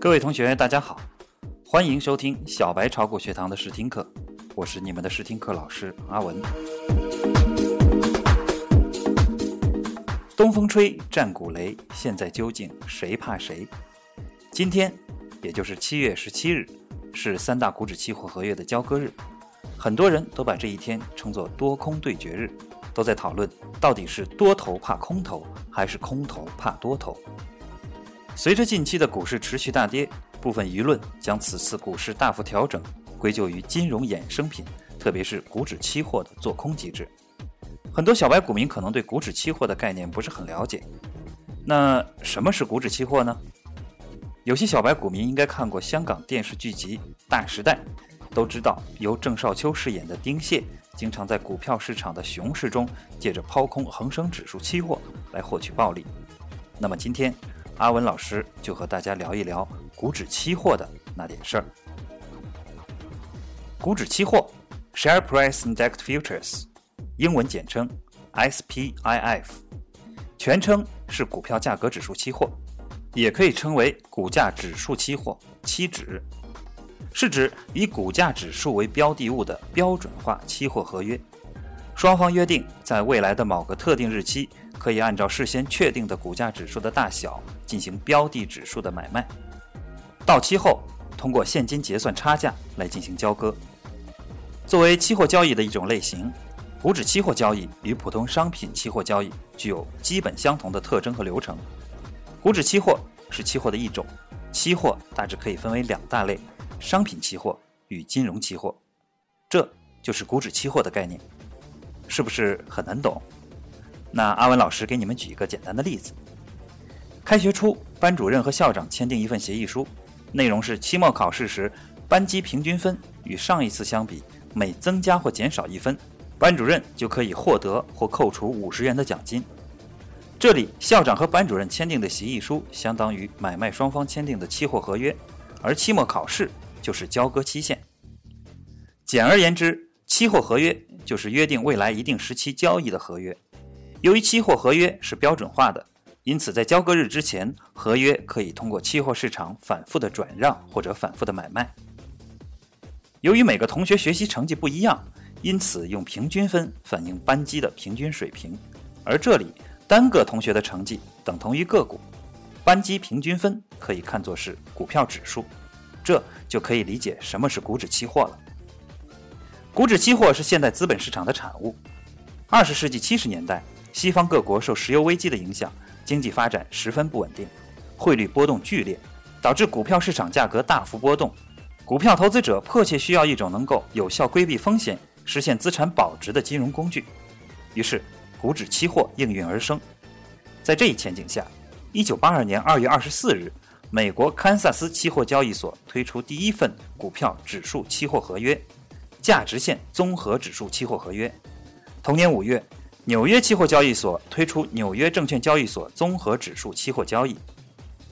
各位同学，大家好，欢迎收听小白炒股学堂的试听课，我是你们的试听课老师阿文。东风吹，战鼓擂，现在究竟谁怕谁？今天，也就是七月十七日，是三大股指期货合约的交割日，很多人都把这一天称作多空对决日，都在讨论到底是多头怕空头，还是空头怕多头。随着近期的股市持续大跌，部分舆论将此次股市大幅调整归咎于金融衍生品，特别是股指期货的做空机制。很多小白股民可能对股指期货的概念不是很了解。那什么是股指期货呢？有些小白股民应该看过香港电视剧集《大时代》，都知道由郑少秋饰演的丁蟹经常在股票市场的熊市中，借着抛空恒生指数期货来获取暴利。那么今天，阿文老师就和大家聊一聊股指期货的那点事儿。股指期货 （Share Price Index Futures），英文简称 SPIF，全称是股票价格指数期货，也可以称为股价指数期货期指，是指以股价指数为标的物的标准化期货合约。双方约定在未来的某个特定日期，可以按照事先确定的股价指数的大小。进行标的指数的买卖，到期后通过现金结算差价来进行交割。作为期货交易的一种类型，股指期货交易与普通商品期货交易具有基本相同的特征和流程。股指期货是期货的一种，期货大致可以分为两大类：商品期货与金融期货。这就是股指期货的概念，是不是很难懂？那阿文老师给你们举一个简单的例子。开学初，班主任和校长签订一份协议书，内容是期末考试时班级平均分与上一次相比每增加或减少一分，班主任就可以获得或扣除五十元的奖金。这里，校长和班主任签订的协议书相当于买卖双方签订的期货合约，而期末考试就是交割期限。简而言之，期货合约就是约定未来一定时期交易的合约。由于期货合约是标准化的。因此，在交割日之前，合约可以通过期货市场反复的转让或者反复的买卖。由于每个同学学习成绩不一样，因此用平均分反映班级的平均水平。而这里单个同学的成绩等同于个股，班级平均分可以看作是股票指数，这就可以理解什么是股指期货了。股指期货是现代资本市场的产物。二十世纪七十年代，西方各国受石油危机的影响。经济发展十分不稳定，汇率波动剧烈，导致股票市场价格大幅波动。股票投资者迫切需要一种能够有效规避风险、实现资产保值的金融工具，于是股指期货应运而生。在这一前景下，一九八二年二月二十四日，美国堪萨斯期货交易所推出第一份股票指数期货合约——价值线综合指数期货合约。同年五月。纽约期货交易所推出纽约证券交易所综合指数期货交易，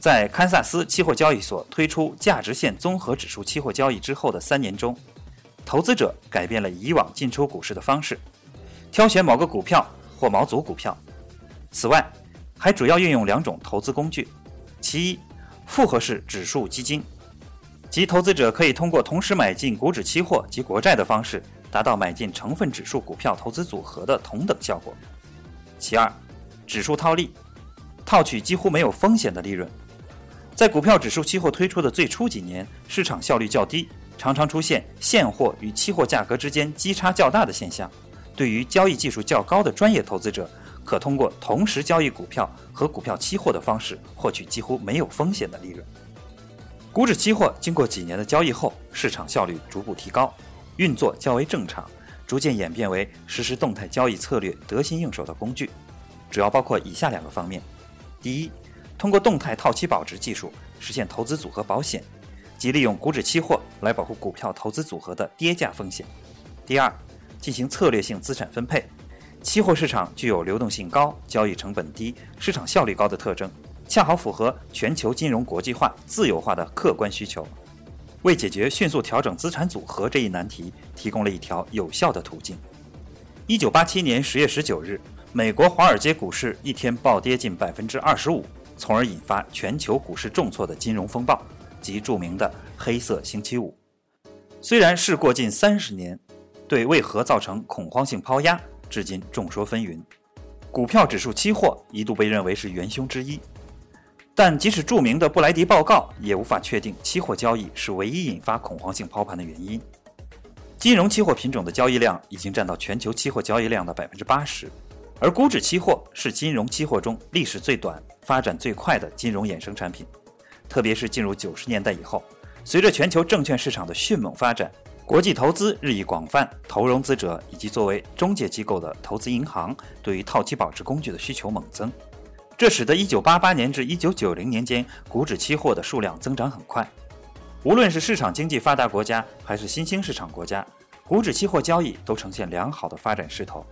在堪萨斯期货交易所推出价值线综合指数期货交易之后的三年中，投资者改变了以往进出股市的方式，挑选某个股票或某组股票。此外，还主要运用两种投资工具：其一，复合式指数基金，即投资者可以通过同时买进股指期货及国债的方式。达到买进成分指数股票投资组合的同等效果。其二，指数套利，套取几乎没有风险的利润。在股票指数期货推出的最初几年，市场效率较低，常常出现现货与期货价格之间基差较大的现象。对于交易技术较高的专业投资者，可通过同时交易股票和股票期货的方式，获取几乎没有风险的利润。股指期货经过几年的交易后，市场效率逐步提高。运作较为正常，逐渐演变为实施动态交易策略得心应手的工具，主要包括以下两个方面：第一，通过动态套期保值技术实现投资组合保险，即利用股指期货来保护股票投资组合的跌价风险；第二，进行策略性资产分配。期货市场具有流动性高、交易成本低、市场效率高的特征，恰好符合全球金融国际化、自由化的客观需求。为解决迅速调整资产组合这一难题，提供了一条有效的途径。一九八七年十月十九日，美国华尔街股市一天暴跌近百分之二十五，从而引发全球股市重挫的金融风暴，及著名的黑色星期五。虽然事过近三十年，对为何造成恐慌性抛压，至今众说纷纭。股票指数期货一度被认为是元凶之一，但即使著名的布莱迪报告，也无法确定期货交易是唯一引发恐慌性抛盘的原因。金融期货品种的交易量已经占到全球期货交易量的百分之八十，而股指期货是金融期货中历史最短、发展最快的金融衍生产品。特别是进入九十年代以后，随着全球证券市场的迅猛发展，国际投资日益广泛，投融资者以及作为中介机构的投资银行对于套期保值工具的需求猛增，这使得1988年至1990年间股指期货的数量增长很快。无论是市场经济发达国家还是新兴市场国家，股指期货交易都呈现良好的发展势头。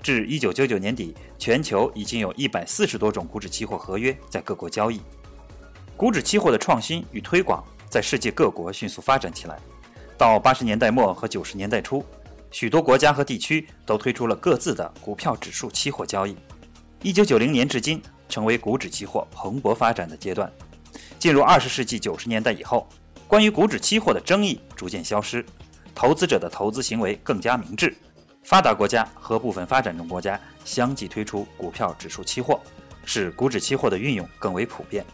至1999年底，全球已经有一百四十多种股指期货合约在各国交易。股指期货的创新与推广在世界各国迅速发展起来。到八十年代末和九十年代初，许多国家和地区都推出了各自的股票指数期货交易。一九九零年至今，成为股指期货蓬勃发展的阶段。进入二十世纪九十年代以后，关于股指期货的争议逐渐消失，投资者的投资行为更加明智。发达国家和部分发展中国家相继推出股票指数期货，使股指期货的运用更为普遍。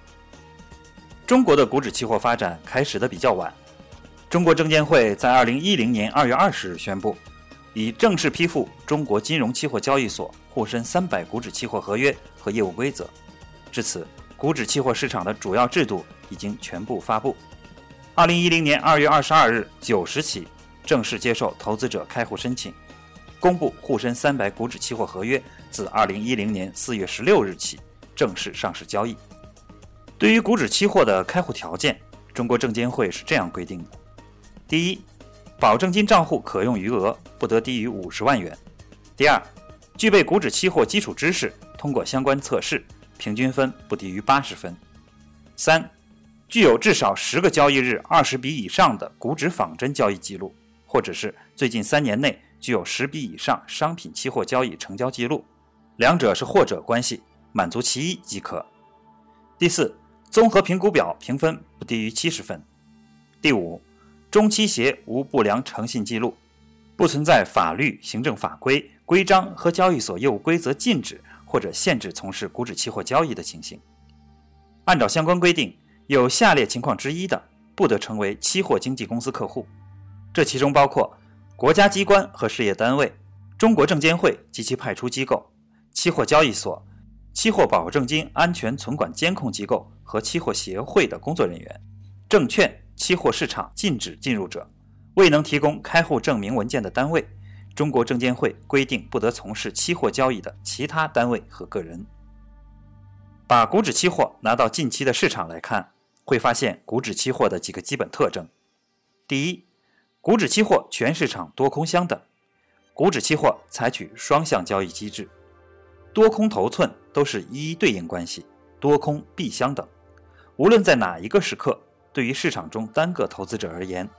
中国的股指期货发展开始的比较晚。中国证监会在二零一零年二月二十日宣布，已正式批复中国金融期货交易所沪深三百股指期货合约和业务规则。至此，股指期货市场的主要制度已经全部发布。二零一零年二月二十二日九时起，正式接受投资者开户申请，公布沪深三百股指期货合约自二零一零年四月十六日起正式上市交易。对于股指期货的开户条件，中国证监会是这样规定的。第一，保证金账户可用余额不得低于五十万元。第二，具备股指期货基础知识，通过相关测试，平均分不低于八十分。三，具有至少十个交易日二十笔以上的股指仿真交易记录，或者是最近三年内具有十笔以上商品期货交易成交记录，两者是或者关系，满足其一即可。第四，综合评估表评分不低于七十分。第五。中期协无不良诚信记录，不存在法律、行政法规、规章和交易所业务规则禁止或者限制从事股指期货交易的情形。按照相关规定，有下列情况之一的，不得成为期货经纪公司客户。这其中包括国家机关和事业单位、中国证监会及其派出机构、期货交易所、期货保证金安全存管监控机构和期货协会的工作人员、证券。期货市场禁止进入者，未能提供开户证明文件的单位，中国证监会规定不得从事期货交易的其他单位和个人。把股指期货拿到近期的市场来看，会发现股指期货的几个基本特征：第一，股指期货全市场多空相等，股指期货采取双向交易机制，多空头寸都是一一对应关系，多空必相等，无论在哪一个时刻。对于市场中单个投资者而言，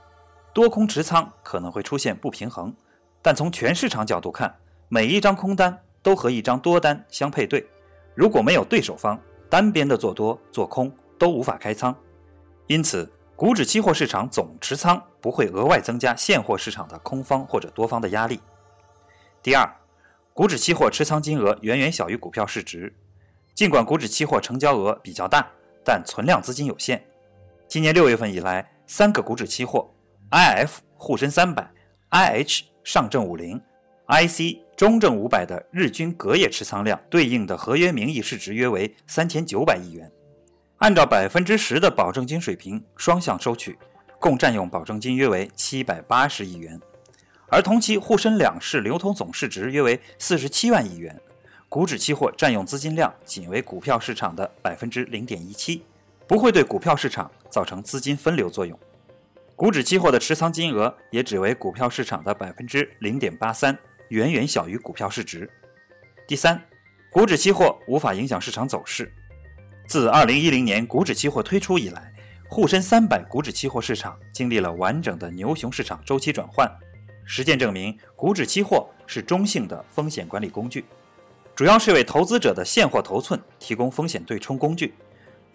多空持仓可能会出现不平衡，但从全市场角度看，每一张空单都和一张多单相配对。如果没有对手方，单边的做多做空都无法开仓。因此，股指期货市场总持仓不会额外增加现货市场的空方或者多方的压力。第二，股指期货持仓金额远远小于股票市值，尽管股指期货成交额比较大，但存量资金有限。今年六月份以来，三个股指期货，IF 沪深三百、IH 上证五零、IC 中证五百的日均隔夜持仓量对应的合约名义市值约为三千九百亿元。按照百分之十的保证金水平双向收取，共占用保证金约为七百八十亿元。而同期沪深两市流通总市值约为四十七万亿元，股指期货占用资金量仅为股票市场的百分之零点一七。不会对股票市场造成资金分流作用，股指期货的持仓金额也只为股票市场的百分之零点八三，远远小于股票市值。第三，股指期货无法影响市场走势。自二零一零年股指期货推出以来，沪深三百股指期货市场经历了完整的牛熊市场周期转换。实践证明，股指期货是中性的风险管理工具，主要是为投资者的现货头寸提供风险对冲工具。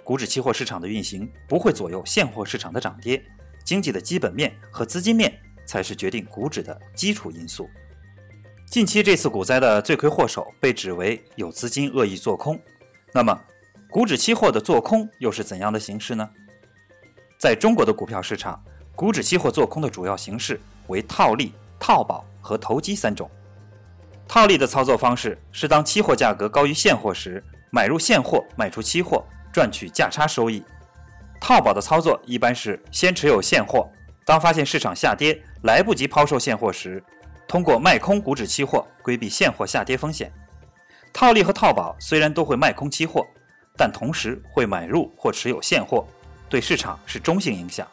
股指期货市场的运行不会左右现货市场的涨跌，经济的基本面和资金面才是决定股指的基础因素。近期这次股灾的罪魁祸首被指为有资金恶意做空，那么股指期货的做空又是怎样的形式呢？在中国的股票市场，股指期货做空的主要形式为套利、套保和投机三种。套利的操作方式是当期货价格高于现货时，买入现货，卖出期货，赚取价差收益。套保的操作一般是先持有现货，当发现市场下跌，来不及抛售现货时，通过卖空股指期货规避现货下跌风险。套利和套保虽然都会卖空期货，但同时会买入或持有现货，对市场是中性影响。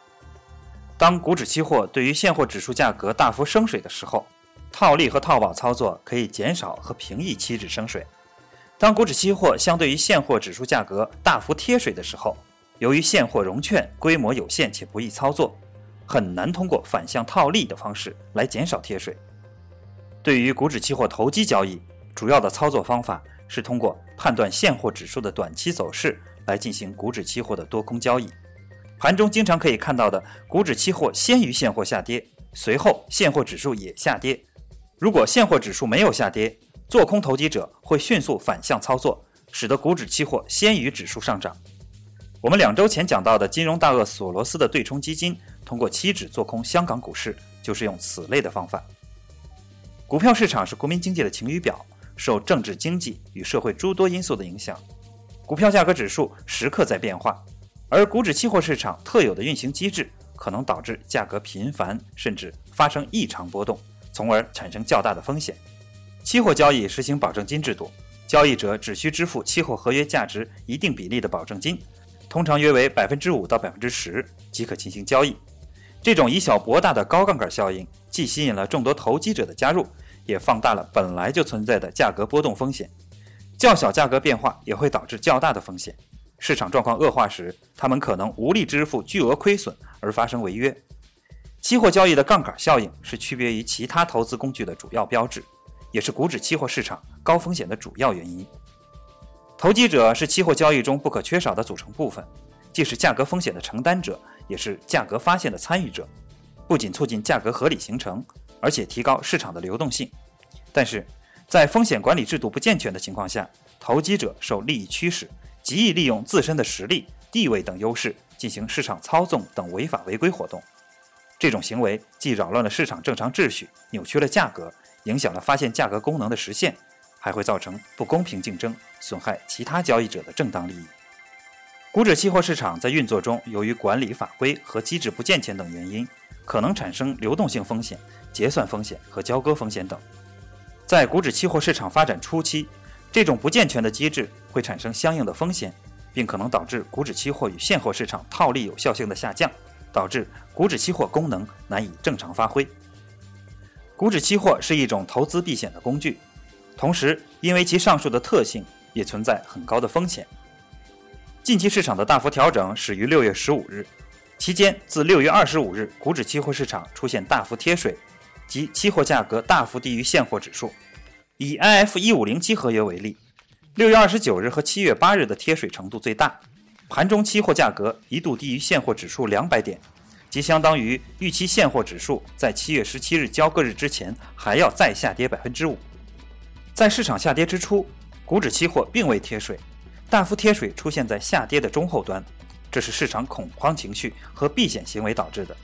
当股指期货对于现货指数价格大幅升水的时候，套利和套保操作可以减少和平抑期指升水。当股指期货相对于现货指数价格大幅贴水的时候，由于现货融券规模有限且不易操作，很难通过反向套利的方式来减少贴水。对于股指期货投机交易，主要的操作方法是通过判断现货指数的短期走势来进行股指期货的多空交易。盘中经常可以看到的，股指期货先于现货下跌，随后现货指数也下跌。如果现货指数没有下跌，做空投机者会迅速反向操作，使得股指期货先于指数上涨。我们两周前讲到的金融大鳄索罗斯的对冲基金，通过期指做空香港股市，就是用此类的方法。股票市场是国民经济的晴雨表，受政治、经济与社会诸多因素的影响，股票价格指数时刻在变化，而股指期货市场特有的运行机制，可能导致价格频繁甚至发生异常波动。从而产生较大的风险。期货交易实行保证金制度，交易者只需支付期货合约价值一定比例的保证金，通常约为百分之五到百分之十，即可进行交易。这种以小博大的高杠杆效应，既吸引了众多投机者的加入，也放大了本来就存在的价格波动风险。较小价格变化也会导致较大的风险。市场状况恶化时，他们可能无力支付巨额亏损而发生违约。期货交易的杠杆效应是区别于其他投资工具的主要标志，也是股指期货市场高风险的主要原因。投机者是期货交易中不可缺少的组成部分，既是价格风险的承担者，也是价格发现的参与者，不仅促进价格合理形成，而且提高市场的流动性。但是，在风险管理制度不健全的情况下，投机者受利益驱使，极易利用自身的实力、地位等优势进行市场操纵等违法违规活动。这种行为既扰乱了市场正常秩序，扭曲了价格，影响了发现价格功能的实现，还会造成不公平竞争，损害其他交易者的正当利益。股指期货市场在运作中，由于管理法规和机制不健全等原因，可能产生流动性风险、结算风险和交割风险等。在股指期货市场发展初期，这种不健全的机制会产生相应的风险，并可能导致股指期货与现货市场套利有效性的下降。导致股指期货功能难以正常发挥。股指期货是一种投资避险的工具，同时因为其上述的特性，也存在很高的风险。近期市场的大幅调整始于六月十五日，期间自六月二十五日，股指期货市场出现大幅贴水，即期货价格大幅低于现货指数。以 IF 一五零七合约为例，六月二十九日和七月八日的贴水程度最大。盘中期货价格一度低于现货指数两百点，即相当于预期现货指数在七月十七日交割日之前还要再下跌百分之五。在市场下跌之初，股指期货并未贴水，大幅贴水出现在下跌的中后端，这是市场恐慌情绪和避险行为导致的。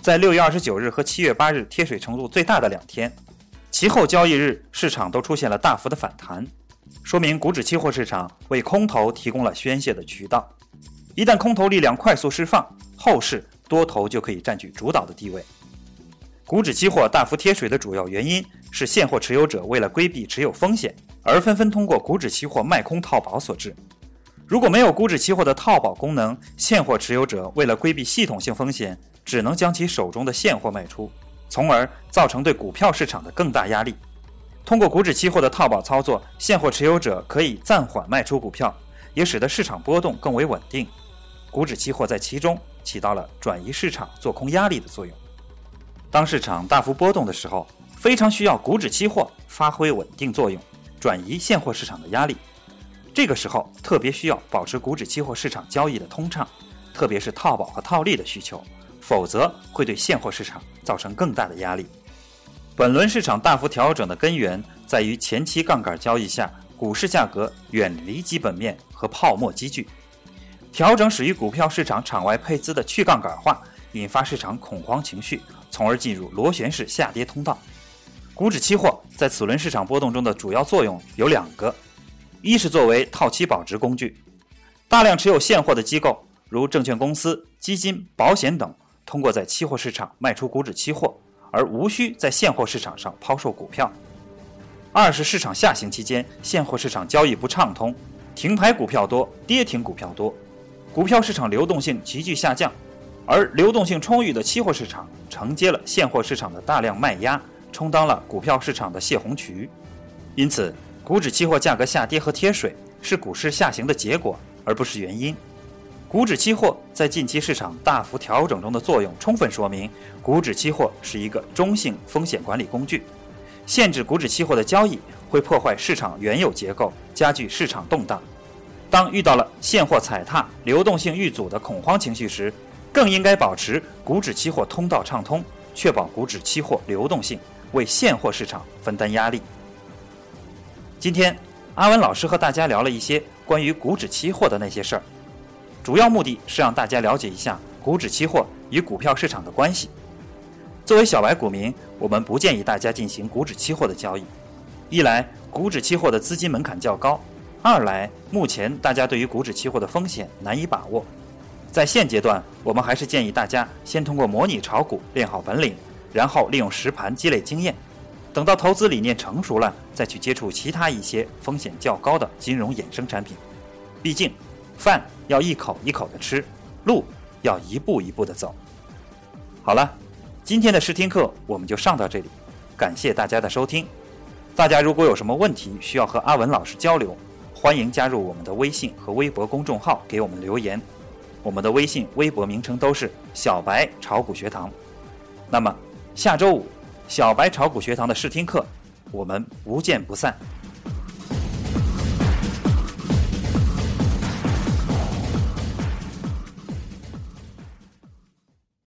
在六月二十九日和七月八日贴水程度最大的两天，其后交易日市场都出现了大幅的反弹。说明股指期货市场为空头提供了宣泄的渠道，一旦空头力量快速释放，后市多头就可以占据主导的地位。股指期货大幅贴水的主要原因是现货持有者为了规避持有风险，而纷纷通过股指期货卖空套保所致。如果没有股指期货的套保功能，现货持有者为了规避系统性风险，只能将其手中的现货卖出，从而造成对股票市场的更大压力。通过股指期货的套保操作，现货持有者可以暂缓卖出股票，也使得市场波动更为稳定。股指期货在其中起到了转移市场做空压力的作用。当市场大幅波动的时候，非常需要股指期货发挥稳定作用，转移现货市场的压力。这个时候特别需要保持股指期货市场交易的通畅，特别是套保和套利的需求，否则会对现货市场造成更大的压力。本轮市场大幅调整的根源在于前期杠杆交易下，股市价格远离基本面和泡沫积聚，调整始于股票市场场外配资的去杠杆化，引发市场恐慌情绪，从而进入螺旋式下跌通道。股指期货在此轮市场波动中的主要作用有两个。一是作为套期保值工具，大量持有现货的机构，如证券公司、基金、保险等，通过在期货市场卖出股指期货，而无需在现货市场上抛售股票。二是市场下行期间，现货市场交易不畅通，停牌股票多，跌停股票多，股票市场流动性急剧下降，而流动性充裕的期货市场承接了现货市场的大量卖压，充当了股票市场的泄洪渠，因此。股指期货价格下跌和贴水是股市下行的结果，而不是原因。股指期货在近期市场大幅调整中的作用，充分说明股指期货是一个中性风险管理工具。限制股指期货的交易会破坏市场原有结构，加剧市场动荡。当遇到了现货踩踏、流动性遇阻的恐慌情绪时，更应该保持股指期货通道畅通，确保股指期货流动性，为现货市场分担压力。今天，阿文老师和大家聊了一些关于股指期货的那些事儿，主要目的是让大家了解一下股指期货与股票市场的关系。作为小白股民，我们不建议大家进行股指期货的交易。一来，股指期货的资金门槛较高；二来，目前大家对于股指期货的风险难以把握。在现阶段，我们还是建议大家先通过模拟炒股练好本领，然后利用实盘积累经验。等到投资理念成熟了，再去接触其他一些风险较高的金融衍生产品。毕竟，饭要一口一口的吃，路要一步一步的走。好了，今天的试听课我们就上到这里，感谢大家的收听。大家如果有什么问题需要和阿文老师交流，欢迎加入我们的微信和微博公众号给我们留言。我们的微信、微博名称都是“小白炒股学堂”。那么，下周五。小白炒股学堂的试听课，我们不见不散。